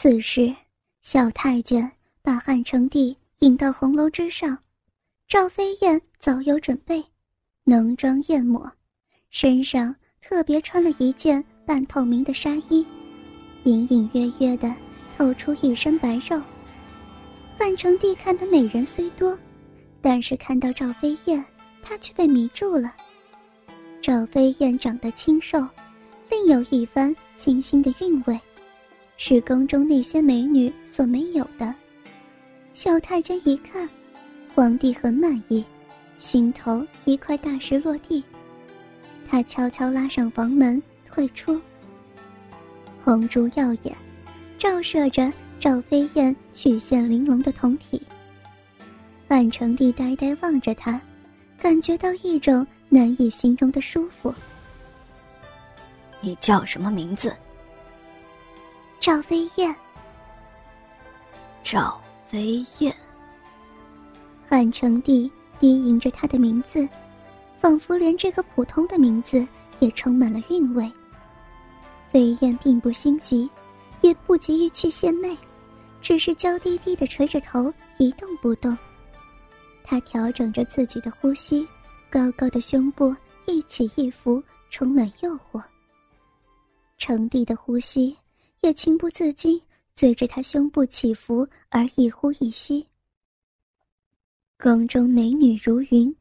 此时，小太监把汉成帝引到红楼之上，赵飞燕早有准备，浓妆艳抹，身上特别穿了一件半透明的纱衣，隐隐约约的透出一身白肉。汉成帝看的美人虽多，但是看到赵飞燕，他却被迷住了。赵飞燕长得清瘦，另有一番清新的韵味。是宫中那些美女所没有的。小太监一看，皇帝很满意，心头一块大石落地。他悄悄拉上房门退出。红烛耀眼，照射着赵飞燕曲线玲珑的胴体。汉成帝呆呆望着他，感觉到一种难以形容的舒服。你叫什么名字？赵飞燕，赵飞燕。汉成帝低吟着她的名字，仿佛连这个普通的名字也充满了韵味。飞燕并不心急，也不急于去献媚，只是娇滴滴的垂着头，一动不动。她调整着自己的呼吸，高高的胸部一起一伏，充满诱惑。成帝的呼吸。也情不自禁随着他胸部起伏而一呼一吸。宫中美女如云，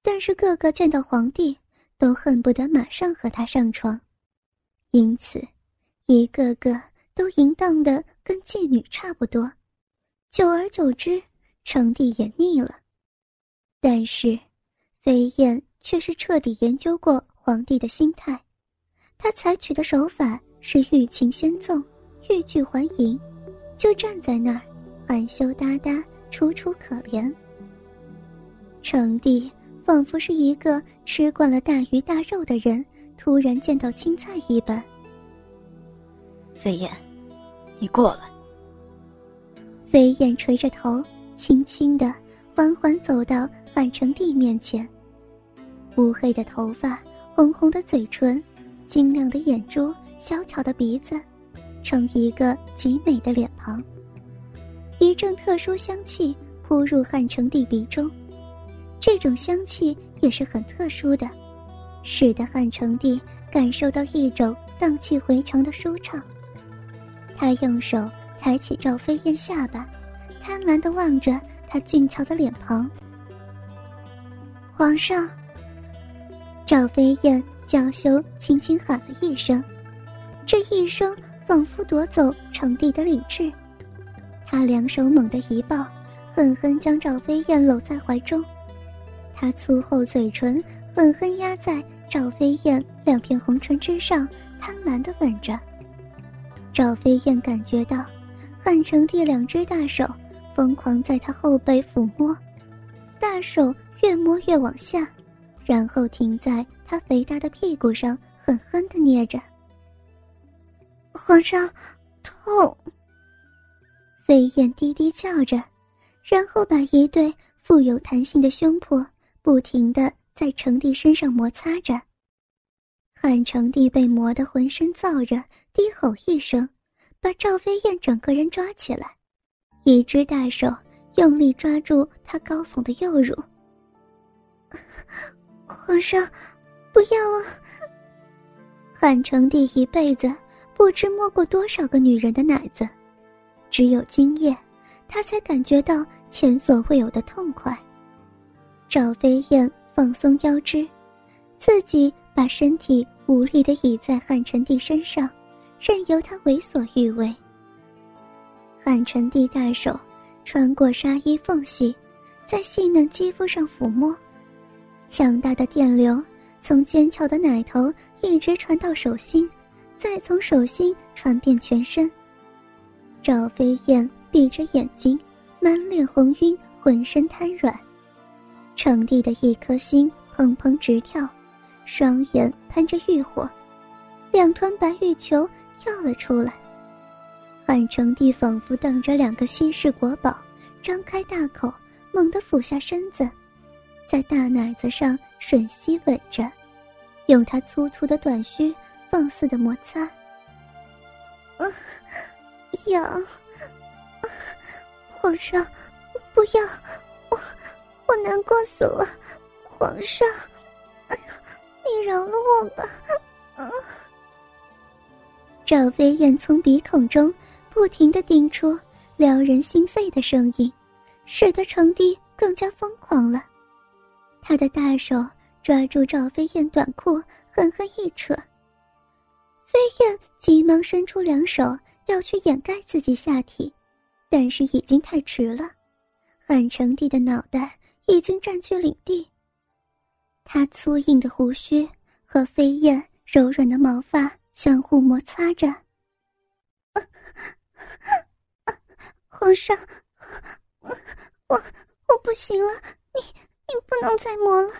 但是个个见到皇帝都恨不得马上和他上床，因此，一个个都淫荡的跟妓女差不多。久而久之，成帝也腻了。但是，飞燕却是彻底研究过皇帝的心态，他采取的手法。是欲擒先纵，欲拒还迎，就站在那儿，含羞答答，楚楚可怜。成帝仿佛是一个吃惯了大鱼大肉的人，突然见到青菜一般。飞燕，你过来。飞燕垂着头，轻轻的、缓缓走到汉成帝面前。乌黑的头发，红红的嘴唇，晶亮的眼珠。小巧的鼻子，成一个极美的脸庞。一阵特殊香气扑入汉成帝鼻中，这种香气也是很特殊的，使得汉成帝感受到一种荡气回肠的舒畅。他用手抬起赵飞燕下巴，贪婪地望着她俊俏的脸庞。皇上。赵飞燕娇羞，轻轻喊了一声。这一声仿佛夺走成帝的理智，他两手猛地一抱，狠狠将赵飞燕搂在怀中，他粗厚嘴唇狠狠压在赵飞燕两片红唇之上，贪婪地吻着。赵飞燕感觉到汉成帝两只大手疯狂在她后背抚摸，大手越摸越往下，然后停在她肥大的屁股上，狠狠地捏着。皇上，痛。飞燕低低叫着，然后把一对富有弹性的胸脯不停的在成帝身上摩擦着。汉成帝被磨得浑身燥热，低吼一声，把赵飞燕整个人抓起来，一只大手用力抓住她高耸的右乳。皇上，不要啊！汉成帝一辈子。不知摸过多少个女人的奶子，只有今夜，他才感觉到前所未有的痛快。赵飞燕放松腰肢，自己把身体无力地倚在汉成帝身上，任由他为所欲为。汉成帝大手穿过纱衣缝隙，在细嫩肌肤上抚摸，强大的电流从尖翘的奶头一直传到手心。再从手心传遍全身。赵飞燕闭着眼睛，满脸红晕，浑身瘫软。成帝的一颗心砰砰直跳，双眼喷着欲火，两团白玉球跳了出来。汉成帝仿佛瞪着两个稀世国宝，张开大口，猛地俯下身子，在大奶子上吮吸吻着，用他粗粗的短须。放肆的摩擦，啊痒。皇上，不要，我我难过死了。皇上，你饶了我吧。啊！赵飞燕从鼻孔中不停的顶出撩人心肺的声音，使得程帝更加疯狂了。他的大手抓住赵飞燕短裤，狠狠一扯。急忙伸出两手要去掩盖自己下体，但是已经太迟了。汉成帝的脑袋已经占据领地，他粗硬的胡须和飞燕柔软的毛发相互摩擦着。皇上，我我我不行了，你你不能再磨了。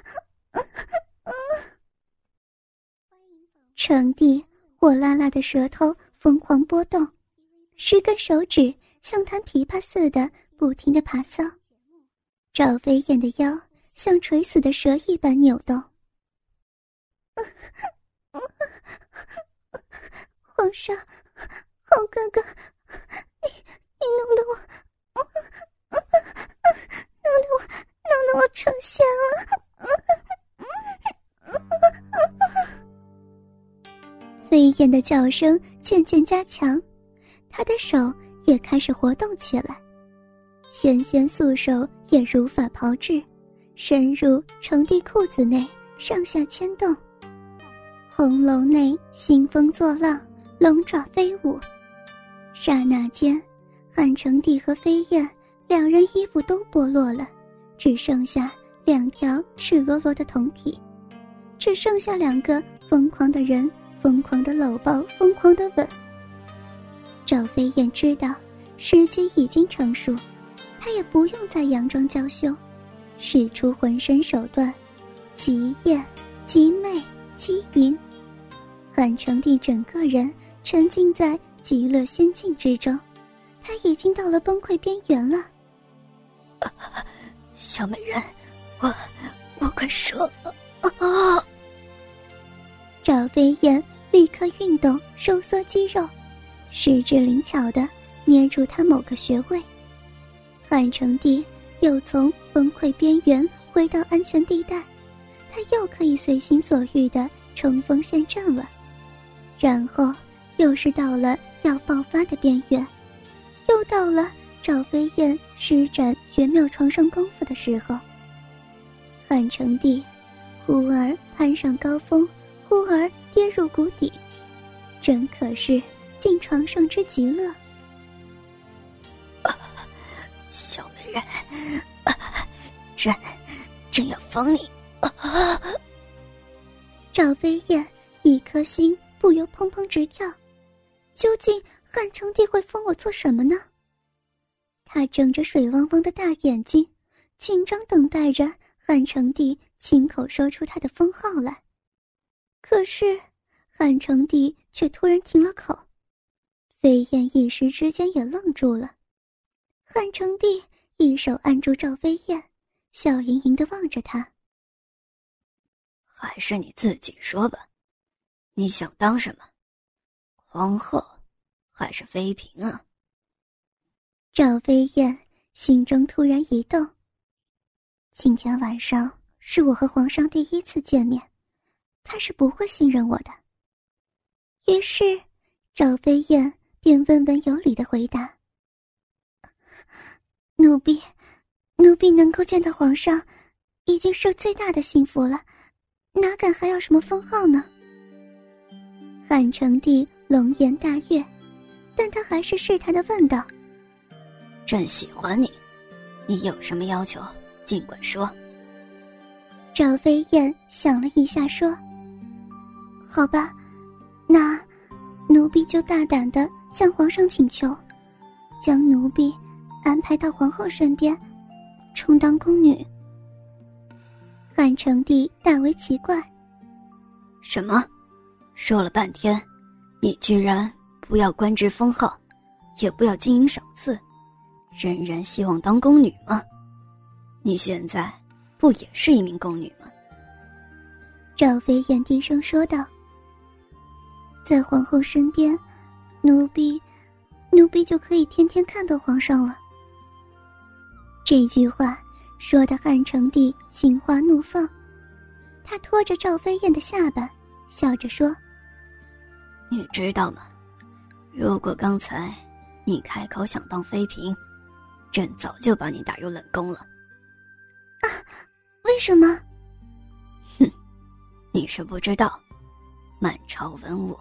成帝。火辣辣的舌头疯狂波动，十根手指像弹琵琶似的不停的爬搔。赵飞燕的腰像垂死的蛇一般扭动。皇上，好哥哥，飞燕的叫声渐渐加强，他的手也开始活动起来，纤纤素手也如法炮制，深入成帝裤子内，上下牵动。红楼内兴风作浪，龙爪飞舞。刹那间，汉成帝和飞燕两人衣服都剥落了，只剩下两条赤裸裸的铜体，只剩下两个疯狂的人。疯狂的搂抱，疯狂的吻。赵飞燕知道时机已经成熟，她也不用再佯装娇羞，使出浑身手段，极艳、极媚、极淫。汉成帝整个人沉浸在极乐仙境之中，他已经到了崩溃边缘了。小美人，我我快说啊！赵飞燕。立刻运动收缩肌肉，十指灵巧的捏住他某个穴位。汉成帝又从崩溃边缘回到安全地带，他又可以随心所欲的冲锋陷阵了。然后又是到了要爆发的边缘，又到了赵飞燕施展绝妙床上功夫的时候。汉成帝忽而攀上高峰，忽而。跌入谷底，真可是进床上之极乐。小美人，朕朕要封你！赵飞燕一颗心不由砰砰直跳，究竟汉成帝会封我做什么呢？他睁着水汪汪的大眼睛，紧张等待着汉成帝亲口说出他的封号来。可是，汉成帝却突然停了口，飞燕一时之间也愣住了。汉成帝一手按住赵飞燕，笑盈盈的望着她：“还是你自己说吧，你想当什么？皇后，还是妃嫔啊？”赵飞燕心中突然一动。今天晚上是我和皇上第一次见面。他是不会信任我的。于是，赵飞燕便温文有礼的回答：“奴婢，奴婢能够见到皇上，已经是最大的幸福了，哪敢还要什么封号呢？”汉成帝龙颜大悦，但他还是试探的问道：“朕喜欢你，你有什么要求，尽管说。”赵飞燕想了一下，说。好吧，那奴婢就大胆的向皇上请求，将奴婢安排到皇后身边，充当宫女。汉成帝大为奇怪，什么？说了半天，你居然不要官职封号，也不要金银赏赐，仍然希望当宫女吗？你现在不也是一名宫女吗？赵飞燕低声说道。在皇后身边，奴婢，奴婢就可以天天看到皇上了。这句话说的汉成帝心花怒放，他拖着赵飞燕的下巴，笑着说：“你知道吗？如果刚才你开口想当妃嫔，朕早就把你打入冷宫了。”啊，为什么？哼，你是不知道，满朝文武，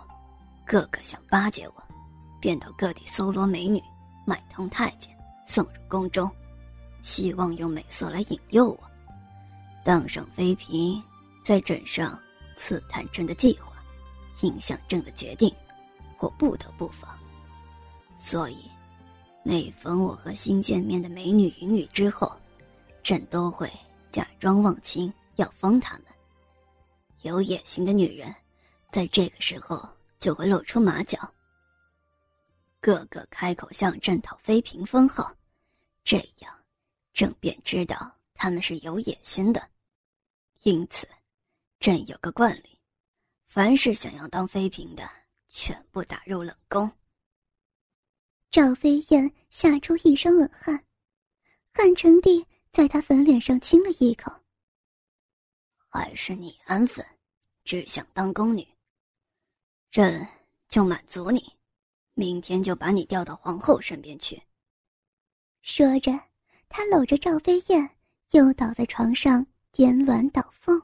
个个想巴结我，便到各地搜罗美女，买通太监，送入宫中。希望用美色来引诱我，当上妃嫔，在枕上刺探朕的计划，影响朕的决定，我不得不防。所以，每逢我和新见面的美女云雨之后，朕都会假装忘情，要封他们。有野心的女人，在这个时候就会露出马脚，个个开口向朕讨妃嫔封号，这样。朕便知道他们是有野心的，因此，朕有个惯例：凡是想要当妃嫔的，全部打入冷宫。赵飞燕吓出一身冷汗，汉成帝在她粉脸上亲了一口。还是你安分，只想当宫女，朕就满足你，明天就把你调到皇后身边去。说着。他搂着赵飞燕，又倒在床上，颠鸾倒凤。